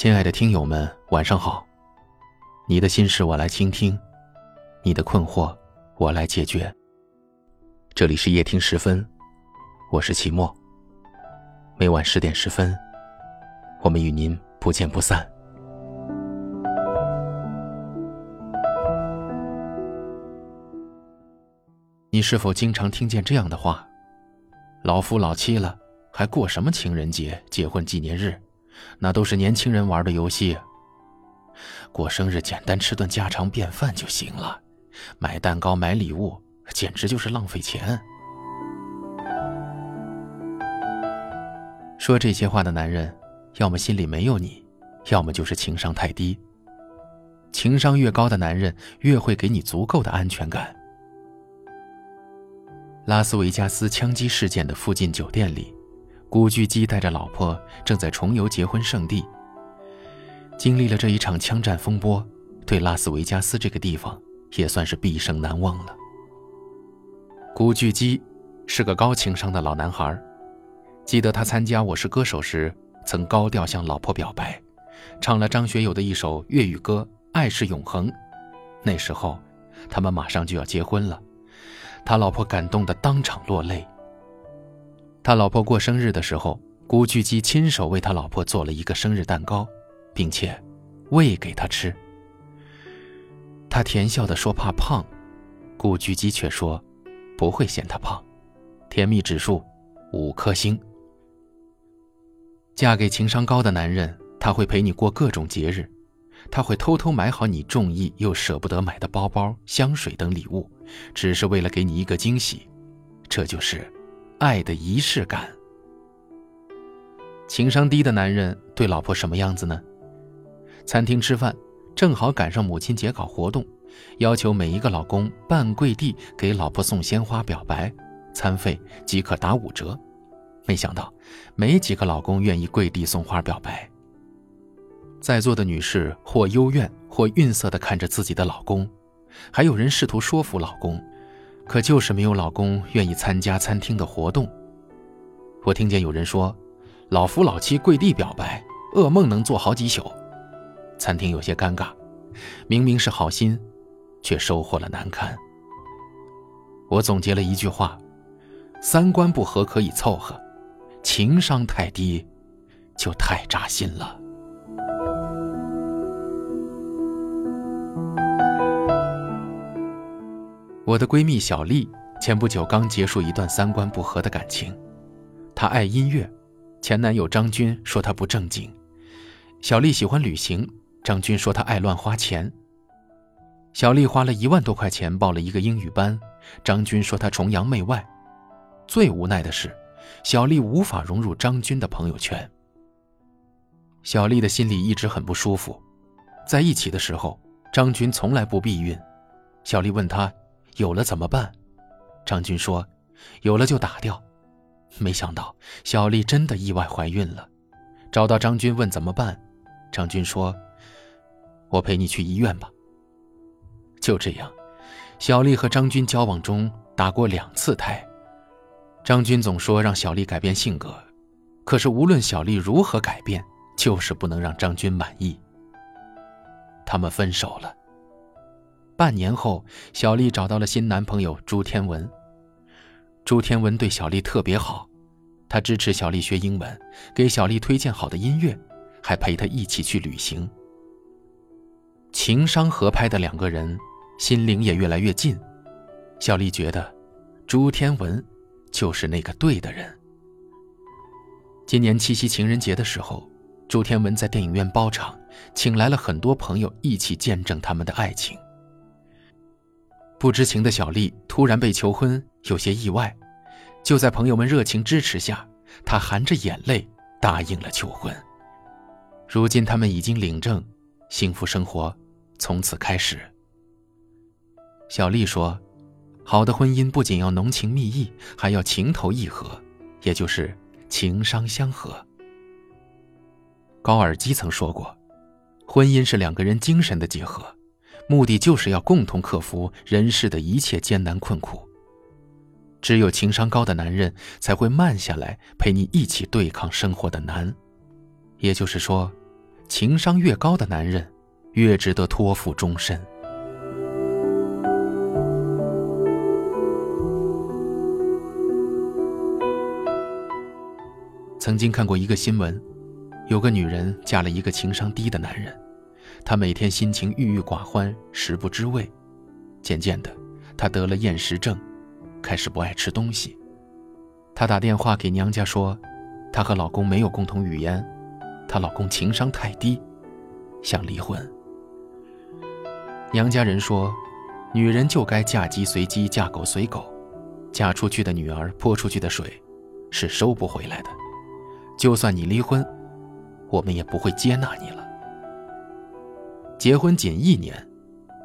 亲爱的听友们，晚上好。你的心事我来倾听，你的困惑我来解决。这里是夜听十分，我是齐墨。每晚十点十分，我们与您不见不散。你是否经常听见这样的话？老夫老妻了，还过什么情人节、结婚纪念日？那都是年轻人玩的游戏。过生日简单吃顿家常便饭就行了，买蛋糕、买礼物简直就是浪费钱。说这些话的男人，要么心里没有你，要么就是情商太低。情商越高的男人，越会给你足够的安全感。拉斯维加斯枪击事件的附近酒店里。古巨基带着老婆正在重游结婚圣地。经历了这一场枪战风波，对拉斯维加斯这个地方也算是毕生难忘了。古巨基是个高情商的老男孩，记得他参加《我是歌手》时，曾高调向老婆表白，唱了张学友的一首粤语歌《爱是永恒》。那时候，他们马上就要结婚了，他老婆感动的当场落泪。他老婆过生日的时候，古巨基亲手为他老婆做了一个生日蛋糕，并且喂给他吃。他甜笑的说怕胖，古巨基却说不会嫌他胖，甜蜜指数五颗星。嫁给情商高的男人，他会陪你过各种节日，他会偷偷买好你中意又舍不得买的包包、香水等礼物，只是为了给你一个惊喜。这就是。爱的仪式感。情商低的男人对老婆什么样子呢？餐厅吃饭，正好赶上母亲节搞活动，要求每一个老公半跪地给老婆送鲜花表白，餐费即可打五折。没想到，没几个老公愿意跪地送花表白。在座的女士或幽怨或愠色地看着自己的老公，还有人试图说服老公。可就是没有老公愿意参加餐厅的活动。我听见有人说：“老夫老妻跪地表白，噩梦能做好几宿。”餐厅有些尴尬，明明是好心，却收获了难堪。我总结了一句话：三观不合可以凑合，情商太低，就太扎心了。我的闺蜜小丽前不久刚结束一段三观不合的感情，她爱音乐，前男友张军说她不正经；小丽喜欢旅行，张军说她爱乱花钱。小丽花了一万多块钱报了一个英语班，张军说她崇洋媚外。最无奈的是，小丽无法融入张军的朋友圈。小丽的心里一直很不舒服，在一起的时候，张军从来不避孕。小丽问他。有了怎么办？张军说：“有了就打掉。”没想到小丽真的意外怀孕了。找到张军问怎么办，张军说：“我陪你去医院吧。”就这样，小丽和张军交往中打过两次胎。张军总说让小丽改变性格，可是无论小丽如何改变，就是不能让张军满意。他们分手了。半年后，小丽找到了新男朋友朱天文。朱天文对小丽特别好，他支持小丽学英文，给小丽推荐好的音乐，还陪她一起去旅行。情商合拍的两个人，心灵也越来越近。小丽觉得，朱天文就是那个对的人。今年七夕情人节的时候，朱天文在电影院包场，请来了很多朋友一起见证他们的爱情。不知情的小丽突然被求婚，有些意外。就在朋友们热情支持下，她含着眼泪答应了求婚。如今他们已经领证，幸福生活从此开始。小丽说：“好的婚姻不仅要浓情蜜意，还要情投意合，也就是情商相合。”高尔基曾说过：“婚姻是两个人精神的结合。”目的就是要共同克服人世的一切艰难困苦。只有情商高的男人才会慢下来陪你一起对抗生活的难。也就是说，情商越高的男人，越值得托付终身。曾经看过一个新闻，有个女人嫁了一个情商低的男人，她每天心情郁郁寡欢，食不知味。渐渐的，她得了厌食症，开始不爱吃东西。她打电话给娘家说，她和老公没有共同语言，她老公情商太低，想离婚。娘家人说，女人就该嫁鸡随鸡，嫁狗随狗，嫁出去的女儿泼出去的水，是收不回来的。就算你离婚，我们也不会接纳你。结婚仅一年，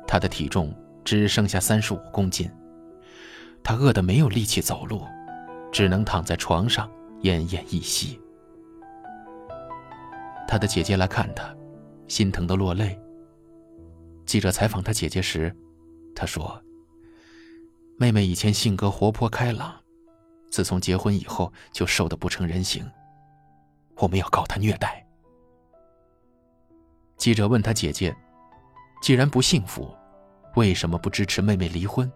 他的体重只剩下三十五公斤。他饿得没有力气走路，只能躺在床上奄奄一息。他的姐姐来看他，心疼的落泪。记者采访他姐姐时，他说：“妹妹以前性格活泼开朗，自从结婚以后就瘦得不成人形。”我们要告他虐待。记者问他姐姐：“既然不幸福，为什么不支持妹妹离婚？”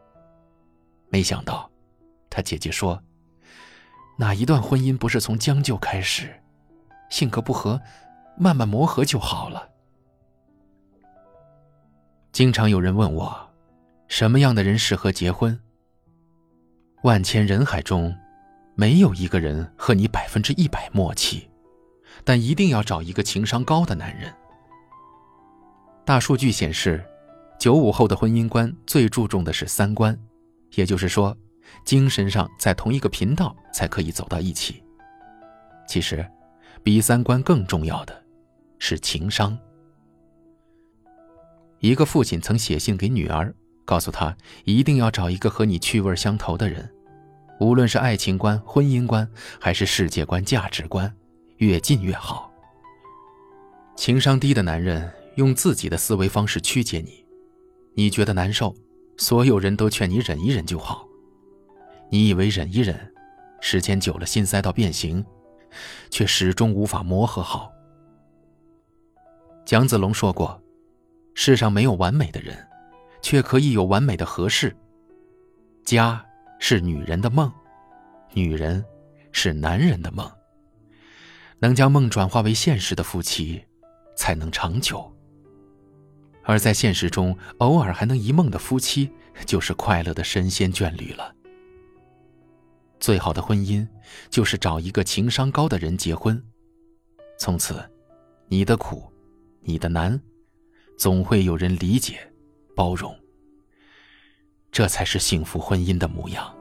没想到，他姐姐说：“哪一段婚姻不是从将就开始？性格不合，慢慢磨合就好了。”经常有人问我：“什么样的人适合结婚？”万千人海中，没有一个人和你百分之一百默契。但一定要找一个情商高的男人。大数据显示，九五后的婚姻观最注重的是三观，也就是说，精神上在同一个频道才可以走到一起。其实，比三观更重要的，是情商。一个父亲曾写信给女儿，告诉她一定要找一个和你趣味相投的人，无论是爱情观、婚姻观，还是世界观、价值观。越近越好。情商低的男人用自己的思维方式曲解你，你觉得难受，所有人都劝你忍一忍就好。你以为忍一忍，时间久了心塞到变形，却始终无法磨合好。蒋子龙说过：“世上没有完美的人，却可以有完美的合适。家是女人的梦，女人是男人的梦。”能将梦转化为现实的夫妻，才能长久。而在现实中，偶尔还能一梦的夫妻，就是快乐的神仙眷侣了。最好的婚姻，就是找一个情商高的人结婚，从此，你的苦，你的难，总会有人理解、包容。这才是幸福婚姻的模样。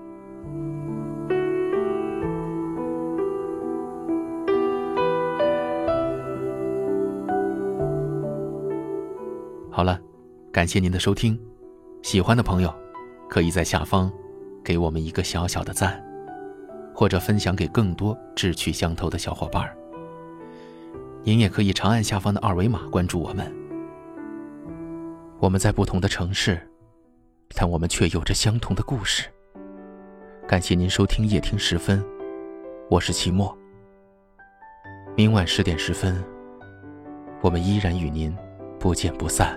好了，感谢您的收听，喜欢的朋友可以在下方给我们一个小小的赞，或者分享给更多志趣相投的小伙伴您也可以长按下方的二维码关注我们。我们在不同的城市，但我们却有着相同的故事。感谢您收听夜听时分，我是齐墨。明晚十点十分，我们依然与您不见不散。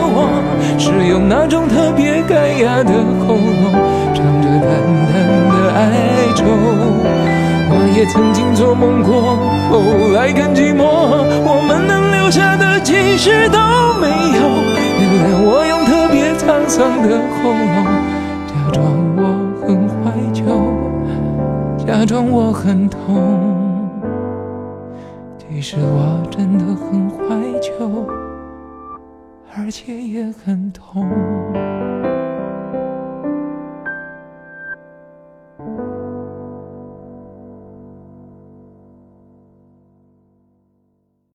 我，是用那种特别干哑的喉咙，唱着淡淡的哀愁。我也曾经做梦过，后来更寂寞，我们能留下的其实都没有。原谅我用特别沧桑的喉咙，假装我很怀旧，假装我很痛。其实我真的很怀旧，而且也很痛。